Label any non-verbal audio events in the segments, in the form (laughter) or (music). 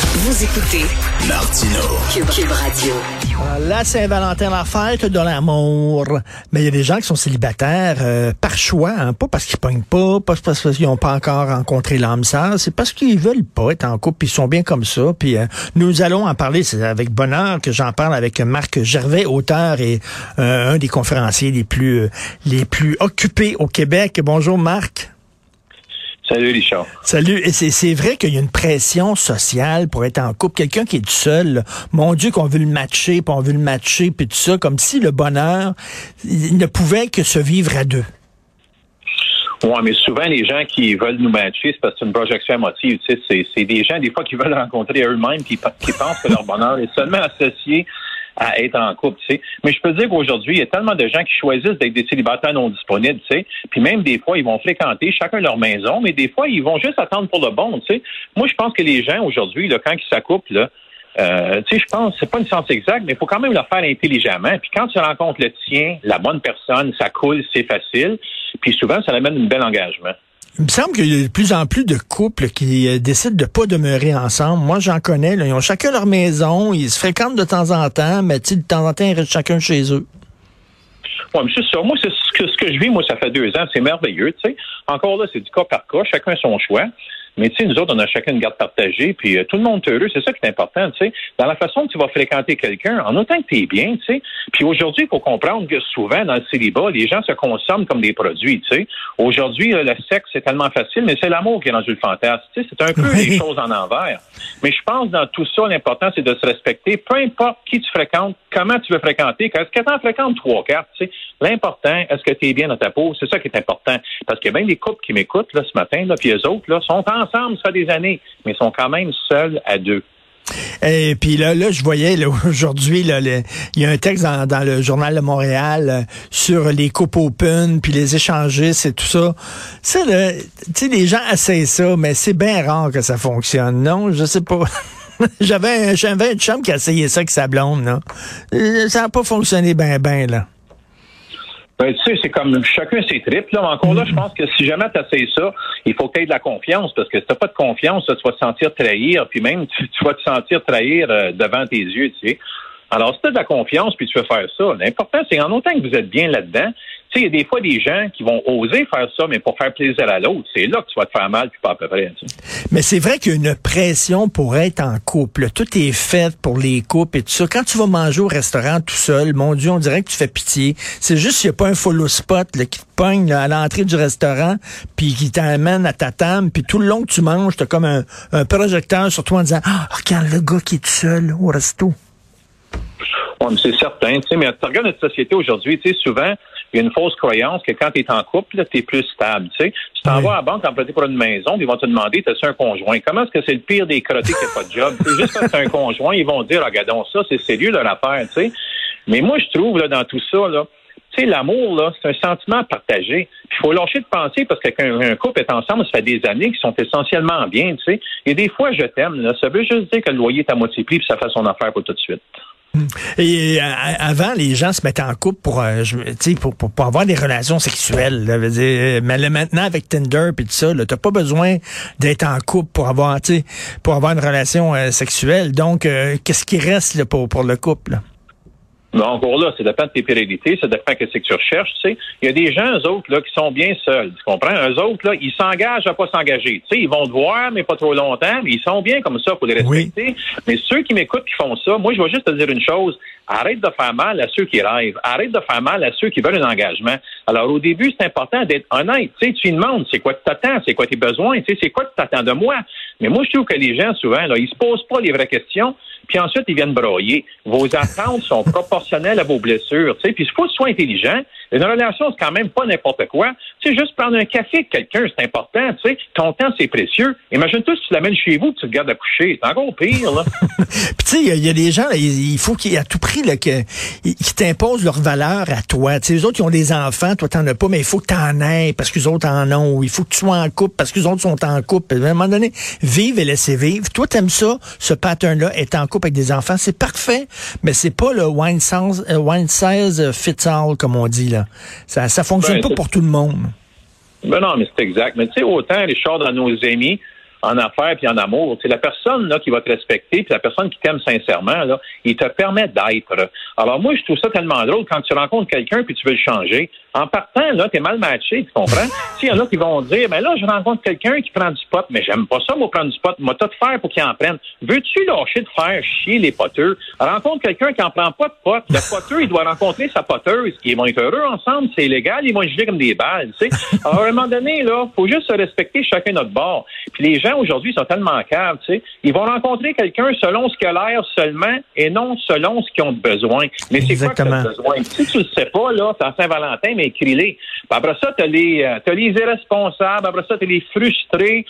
Vous écoutez Martino. Cube, Radio. Ah, La Saint-Valentin, la fête de l'amour. Mais il y a des gens qui sont célibataires euh, par choix, hein, pas parce qu'ils pognent pas, pas parce qu'ils n'ont pas encore rencontré l'âme sœur, c'est parce qu'ils veulent pas être en couple, ils sont bien comme ça. Puis euh, nous allons en parler, c'est avec bonheur que j'en parle avec Marc Gervais, auteur et euh, un des conférenciers les plus euh, les plus occupés au Québec. Bonjour Marc. Salut Richard. Salut. Et c'est, c'est vrai qu'il y a une pression sociale pour être en couple. Quelqu'un qui est tout seul, là, mon Dieu, qu'on veut le matcher, puis on veut le matcher, puis tout ça, comme si le bonheur il ne pouvait que se vivre à deux. Oui, mais souvent, les gens qui veulent nous matcher, c'est parce que c'est une projection émotive. Tu sais, c'est, c'est des gens, des fois, qui veulent rencontrer eux-mêmes, puis qui pensent que leur bonheur est seulement associé à être en couple, tu sais. Mais je peux dire qu'aujourd'hui, il y a tellement de gens qui choisissent d'être des célibataires non disponibles, tu sais. Puis même des fois, ils vont fréquenter chacun leur maison, mais des fois, ils vont juste attendre pour le bon, tu sais. Moi, je pense que les gens aujourd'hui, quand ils s'accouplent, là, euh, tu sais, je pense, c'est pas une science exacte, mais il faut quand même le faire intelligemment. Puis quand tu rencontres le tien, la bonne personne, ça coule, c'est facile. Puis souvent, ça amène un bel engagement. Il me semble qu'il y a de plus en plus de couples qui euh, décident de pas demeurer ensemble. Moi, j'en connais. Là, ils ont chacun leur maison, ils se fréquentent de temps en temps, mais de temps en temps, ils restent chacun chez eux. Oui, mais c'est ça. Moi, c'est ce que, ce que je vis, moi, ça fait deux ans. C'est merveilleux, tu sais. Encore là, c'est du cas par cas. Chacun son choix. Mais tu sais, nous autres, on a chacun une garde partagée, puis euh, tout le monde est heureux. C'est ça qui est important, tu sais. Dans la façon que tu vas fréquenter quelqu'un, en autant que tu es bien, tu sais. Puis aujourd'hui, il faut comprendre que souvent, dans le célibat, les gens se consomment comme des produits, tu sais. Aujourd'hui, euh, le sexe, c'est tellement facile, mais c'est l'amour qui est rendu le fantasme. Tu sais, c'est un peu les choses en envers. Mais je pense, dans tout ça, l'important, c'est de se respecter. Peu importe qui tu fréquentes, comment tu veux fréquenter, est-ce que tu en fréquentes trois, quatre, tu sais. L'important, est-ce que tu es bien dans ta peau? C'est ça qui est important. Parce que bien des couples qui m'écoutent, là, ce matin, là, puis eux autres, là, sont ensemble, ça des années, mais sont quand même seuls à deux. Et puis là, là, je voyais (laughs) aujourd'hui, il y a un texte dans, le journal de Montréal euh, sur les coupes open, puis les échangistes et tout ça. Ça, tu sais, les gens essayent ça, mais c'est bien rare que ça fonctionne, non? Je sais pas. (laughs) j'avais j'avais une chambre qui a ça avec sa blonde. Euh, Ça n'a pas fonctionné ben ben, là. Ben, tu sais, c'est comme chacun ses tripes. Là. Encore là, je pense que si jamais tu essaies ça, il faut que tu aies de la confiance. Parce que si tu pas de confiance, là, tu vas te sentir trahir. Puis même, tu, tu vas te sentir trahir euh, devant tes yeux. Tu sais. Alors, si tu as de la confiance puis tu veux faire ça, l'important, c'est en autant que vous êtes bien là-dedans. Tu sais, il y a des fois des gens qui vont oser faire ça, mais pour faire plaisir à l'autre. C'est là que tu vas te faire mal, puis pas à peu près. Mais c'est vrai qu'il y a une pression pour être en couple. Tout est fait pour les couples et tout ça. Quand tu vas manger au restaurant tout seul, mon Dieu, on dirait que tu fais pitié. C'est juste qu'il n'y a pas un follow spot là, qui te pogne là, à l'entrée du restaurant, puis qui t'amène à ta table, puis tout le long que tu manges, tu as comme un, un projecteur sur toi en disant Ah, regarde le gars qui est tout seul au resto. Ouais, mais c'est certain. Tu sais, mais tu regardes notre société aujourd'hui, tu sais, souvent, il y a une fausse croyance que quand tu es en couple, tu es plus stable. Tu sais, tu t'en Oui. vas à la banque emprunter pour une maison, puis ils vont te demander, t'as-tu un conjoint? Comment est-ce que c'est le pire des crottés qui n'a pas de job? Juste quand tu un conjoint, ils vont dire, regardons ça, c'est sérieux leur affaire, tu sais. Mais moi, je trouve, là, dans tout ça, là, tu sais, l'amour, là, c'est un sentiment partagé. Il faut lâcher de penser parce que quand un couple est ensemble, ça fait des années qu'ils sont essentiellement bien, tu sais. Et des fois, je t'aime, là. Ça veut juste dire que le loyer est à moitié prix puis ça fait son affaire pour tout de suite. Et euh, avant, les gens se mettaient en couple pour, euh, pour, pour, pour avoir des relations sexuelles. mais là, maintenant, avec Tinder et tout ça, tu n'as pas besoin d'être en couple pour avoir, pour avoir une relation euh, sexuelle. Donc, qu'est-ce qui reste là, pour, pour le couple? Mais encore là, ça dépend de tes priorités, ça dépend de ce que tu recherches, tu sais. Il y a des gens, eux autres, là, qui sont bien seuls, tu comprends? Eux autres, là, ils s'engagent à pas s'engager. Tu sais, ils vont te voir, mais pas trop longtemps, mais ils sont bien comme ça, faut les respecter. Mais ceux qui m'écoutent, qui font ça, moi, je vais juste te dire une chose. Arrête de faire mal à ceux qui rêvent. Arrête de faire mal à ceux qui veulent un engagement. Alors, au début, c'est important d'être honnête. Tu sais, tu demandes, c'est quoi que t'attends? C'est quoi tes besoins? Tu sais, c'est quoi que t'attends de moi? Mais moi, je trouve que les gens, souvent, là, ils se posent pas les vraies questions, puis ensuite, ils viennent broyer. Vos attentes sont proportionnelles à vos blessures, tu sais. Puis il faut que tu sois intelligent. Une relation, c'est quand même pas n'importe quoi. Tu sais, juste prendre un café avec quelqu'un, c'est important, tu sais. Ton temps, c'est précieux. Imagine-toi si tu l'amènes chez vous, tu te gardes à coucher. C'est encore pire, là. (laughs) Puis tu sais, il y, a- des gens, là, il faut qu'à tout prix, là, que, qui t'imposent leurs valeurs à toi. Tu sais, les autres, ils ont des enfants, toi, t'en as pas, mais il faut que t'en aies parce que les autres en ont. Il faut que tu sois en couple parce que les autres sont en couple. À un moment donné, vive et laissez vivre. Toi, t'aimes ça, ce pattern-là, être en couple avec des enfants, c'est parfait, mais c'est pas le wine size, euh, wine size fits all, comme on dit, là. Ça, ça fonctionne Ben, pas pour tout le monde. Ben non, mais c'est exact. Mais tu sais, autant, Richard, dans nos amis, en affaires puis en amour, c'est la personne là, qui va te respecter, puis la personne qui t'aime sincèrement, là, il te permet d'être. Alors moi, je trouve ça tellement drôle quand tu rencontres quelqu'un puis tu veux le changer. En partant, là, t'es mal matché, tu comprends? (laughs) S'il y en a qui vont dire, ben là, je rencontre quelqu'un qui prend du pot, mais j'aime pas ça, moi, prendre du pot. Moi, tout faire pour qu'il en prenne. Veux-tu lâcher de faire chier les poteux? Rencontre quelqu'un qui en prend pas de pot. Le poteux, il doit rencontrer sa poteuse, qui vont être heureux ensemble, c'est illégal, ils vont gelés comme des balles, tu sais. Alors, à un moment donné, là, faut juste se respecter chacun notre bord. Puis les gens, aujourd'hui, sont tellement caves, tu sais. Ils vont rencontrer quelqu'un selon ce qu'il a l'air seulement et non selon ce qu'ils ont besoin. Mais c'est quoi Exactement. t'as besoin? Si tu le sais pas, là, c'est à Saint-Valentin, mais écris-les. Après ça, t'as les, euh, t'as les irresponsables. Après ça, t'as les frustrés.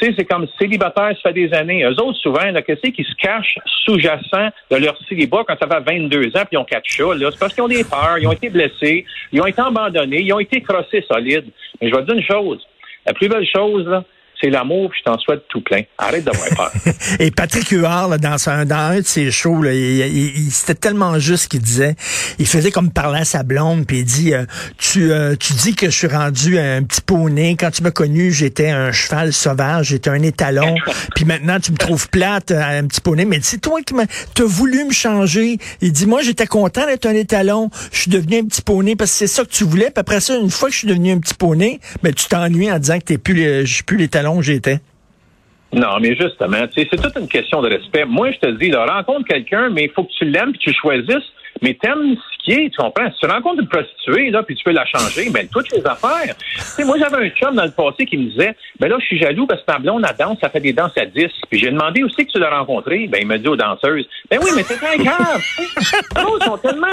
Tu sais, c'est comme célibataires, ça fait des années. Eux autres, souvent, qu'est-ce qui se cache sous-jacent de leur célibat quand ça fait 22 ans puis ils ont quatre chats? C'est parce qu'ils ont des peurs, ils ont été blessés, ils ont été abandonnés, ils ont été crossés solides. Mais je vais te dire une chose. La plus belle chose, là, c'est l'amour, puis je t'en souhaite tout plein. Arrête d'avoir peur. (laughs) Et Patrick Huard, là, dans, un, dans un de ses shows, là, il, il- il- c'était tellement juste ce qu'il disait. Il faisait comme parler à sa blonde, puis il dit euh, tu, euh, tu dis que je suis rendu un petit poney. Quand tu m'as connu, j'étais un cheval sauvage, j'étais un étalon. (laughs) puis maintenant, tu me trouves plate, euh, un petit poney. Mais c'est toi qui m'as t'as voulu me changer. Il dit moi, j'étais content d'être un étalon. Je suis devenu un petit poney parce que c'est ça que tu voulais. Puis après ça, une fois que je suis devenu un petit poney, ben tu t'ennuies en disant que t'es plus, le- je suis plus l'étalon que j'étais. Non, mais justement, c'est toute une question de respect. Moi, je te dis, rencontre quelqu'un, mais il faut que tu l'aimes puis tu choisisses. Mais t'aimes ce qui est, tu comprends? Si tu rencontres une prostituée, là, puis tu peux la changer, ben, toutes les affaires. Tu sais, moi, j'avais un chum dans le passé qui me disait, ben là, je suis jaloux parce que ta blonde, elle danse, ça fait des danses à 10. Puis j'ai demandé aussi que tu l'as rencontré. Ben, il m'a dit aux danseuses, ben oui, mais c'est un cave. non, ils sont tellement,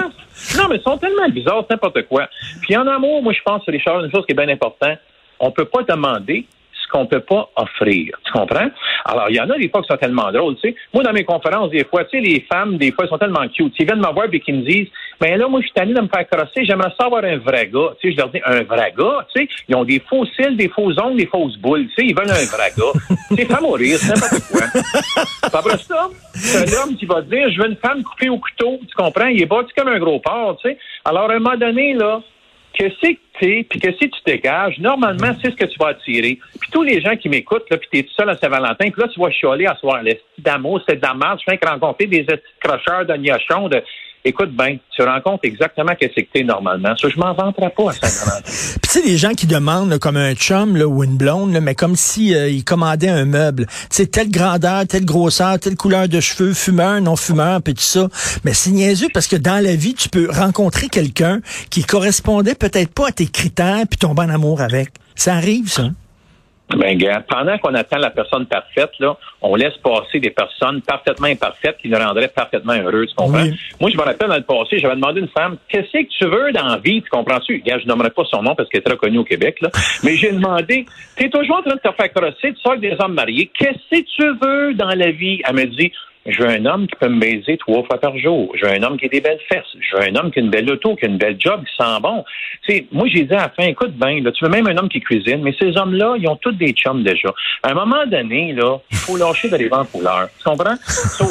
non, mais ils sont tellement bizarres, n'importe quoi. Puis en amour, moi, je pense, Richard, une chose qui est bien importante, on peut pas demander qu'on peut pas offrir. Tu comprends? Alors, il y en a des fois qui sont tellement drôles, tu sais. Moi, dans mes conférences, des fois, tu sais, les femmes, des fois, elles sont tellement cute. Ils viennent me voir et me disent, ben là, moi, je suis tanné de me faire crosser, j'aimerais savoir un vrai gars. Tu sais, je leur dis, un vrai gars, tu sais, ils ont des faux cils, des faux ongles, des fausses boules, tu sais, ils veulent un vrai gars. (laughs) c'est pas mourir, c'est n'importe quoi. Après ça, c'est l'homme qui va dire, je veux une femme coupée au couteau, tu comprends? Il est bâti comme un gros porc, tu sais. Alors, à un moment donné, là, que c'est puis que si tu dégages, normalement, c'est ce que tu vas attirer. Puis tous les gens qui m'écoutent, là, puis t'es tout seul à Saint-Valentin, puis là, tu vas chialer à soir, l'esti d'amour, c'est de merde, je fais que rencontrer des de crocheurs de gnochons, de... Écoute bien, tu rencontres exactement ce que t'es normalement. Ça, je m'en vanterai pas à Saint-Valentin. (laughs) Puis tu sais, les gens qui demandent là, comme un chum là, ou une blonde, là, mais comme si euh, ils commandaient un meuble. Tu sais, telle grandeur, telle grosseur, telle couleur de cheveux, fumeur, non fumeur, puis tout ça. Mais c'est niaiseux parce que dans la vie, tu peux rencontrer quelqu'un qui correspondait peut-être pas à tes critères puis tomber en amour avec. Ça arrive, ça. Ben, gars, pendant qu'on attend la personne parfaite, là, on laisse passer des personnes parfaitement imparfaites qui nous rendraient parfaitement heureux, tu comprends? Oui. Moi, je me rappelle dans le passé, j'avais demandé à une femme, qu'est-ce que tu veux dans la vie, tu comprends-tu? Gars, je nommerai pas son nom parce qu'elle est très connue au Québec, là. (laughs) Mais j'ai demandé, t'es toujours en train de te faire crosser, tu sors avec des hommes mariés, qu'est-ce que tu veux dans la vie? Elle me dit, je veux un homme qui peut me baiser trois fois par jour. Je veux un homme qui a des belles fesses. Je veux un homme qui a une belle auto, qui a une belle job, qui sent bon. Sais, moi, j'ai dit à la fin, écoute bien, là, tu veux même un homme qui cuisine, mais ces hommes-là, ils ont tous des chums déjà. À un moment donné, là, il faut lâcher d'aller vendre couleur. Tu comprends? So,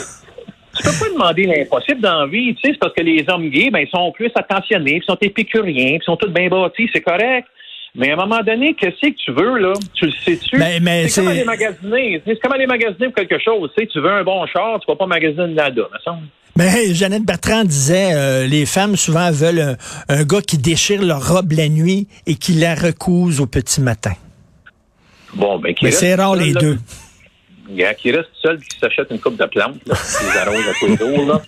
tu peux pas demander l'impossible dans la vie, tu sais, c'est parce que les hommes gays, ben, ils sont plus attentionnés, ils sont épicuriens, ils sont tous bien bâtis, c'est correct. Mais à un moment donné, qu'est-ce que tu veux, là? Tu le sais-tu? Mais- mais c'est comme aller magasiner. C'est comme aller magasiner pour quelque chose. Tu sais, tu veux un bon char, tu vas pas magasiner une Lada, me semble. Mais hey, Jeannette Bertrand disait, euh, les femmes souvent veulent un, un gars qui déchire leur robe la nuit et qui la recouse au petit matin. Bon, ben, qui Mais c'est rare les là, deux. gars, qui reste seul qui s'achète une coupe de plantes, là, qui les arrose à tous les jours, là.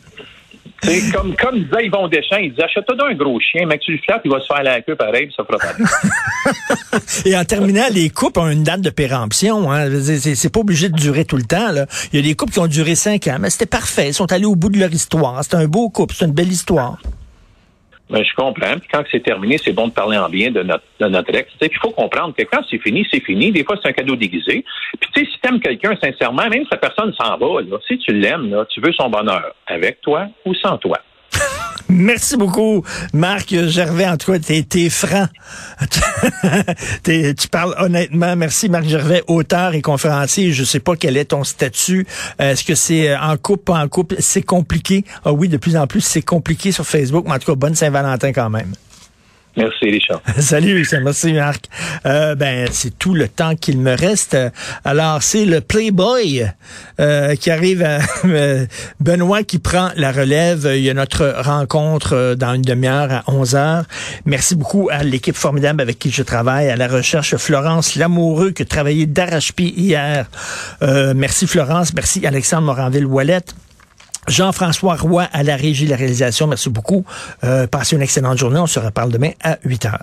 Sais, comme, comme disait Yvon Deschamps, il disait, achète-toi donc un gros chien, mais que tu le flattes, il va se faire la queue pareil, puis ça fera pas. (laughs) Et en terminant, les couples ont une date de péremption. Hein. C'est c'est pas obligé de durer tout le temps. Là. Il y a des couples qui ont duré cinq ans, mais c'était parfait. Ils sont allés au bout de leur histoire. C'est un beau couple, c'est une belle histoire. Ben, je comprends. Puis quand c'est terminé, c'est bon de parler en bien de notre, de notre ex. Il faut comprendre que quand c'est fini, c'est fini. Des fois, c'est un cadeau déguisé. Puis tu sais, si t'aimes quelqu'un sincèrement, même si la personne s'en va, là, si tu l'aimes, tu veux son bonheur avec toi ou sans toi. Merci beaucoup, Marc Gervais. En tout cas, t'es, es franc. (laughs) tu parles honnêtement. Merci, Marc Gervais, auteur et conférencier. Je sais pas quel est ton statut. Est-ce que c'est en couple, pas en couple? C'est compliqué. Ah oui, de plus en plus, c'est compliqué sur Facebook. Mais en tout cas, bonne Saint-Valentin quand même. Merci, Richard. (laughs) Salut, merci, Marc. Euh, ben, c'est tout le temps qu'il me reste. Alors, c'est le Playboy euh, qui arrive à euh, (laughs) Benoît qui prend la relève. Il y a notre rencontre euh, dans une demi-heure à 11 heures. Merci beaucoup à l'équipe formidable avec qui je travaille, à la recherche Florence Lamoureux qui a travaillé d'arrache-pied hier. merci Florence, merci Alexandre Moranville-Wallet. Jean-François Roy à la régie, la réalisation. Merci beaucoup. Euh, passez une excellente journée. On se reparle demain à 8 heures.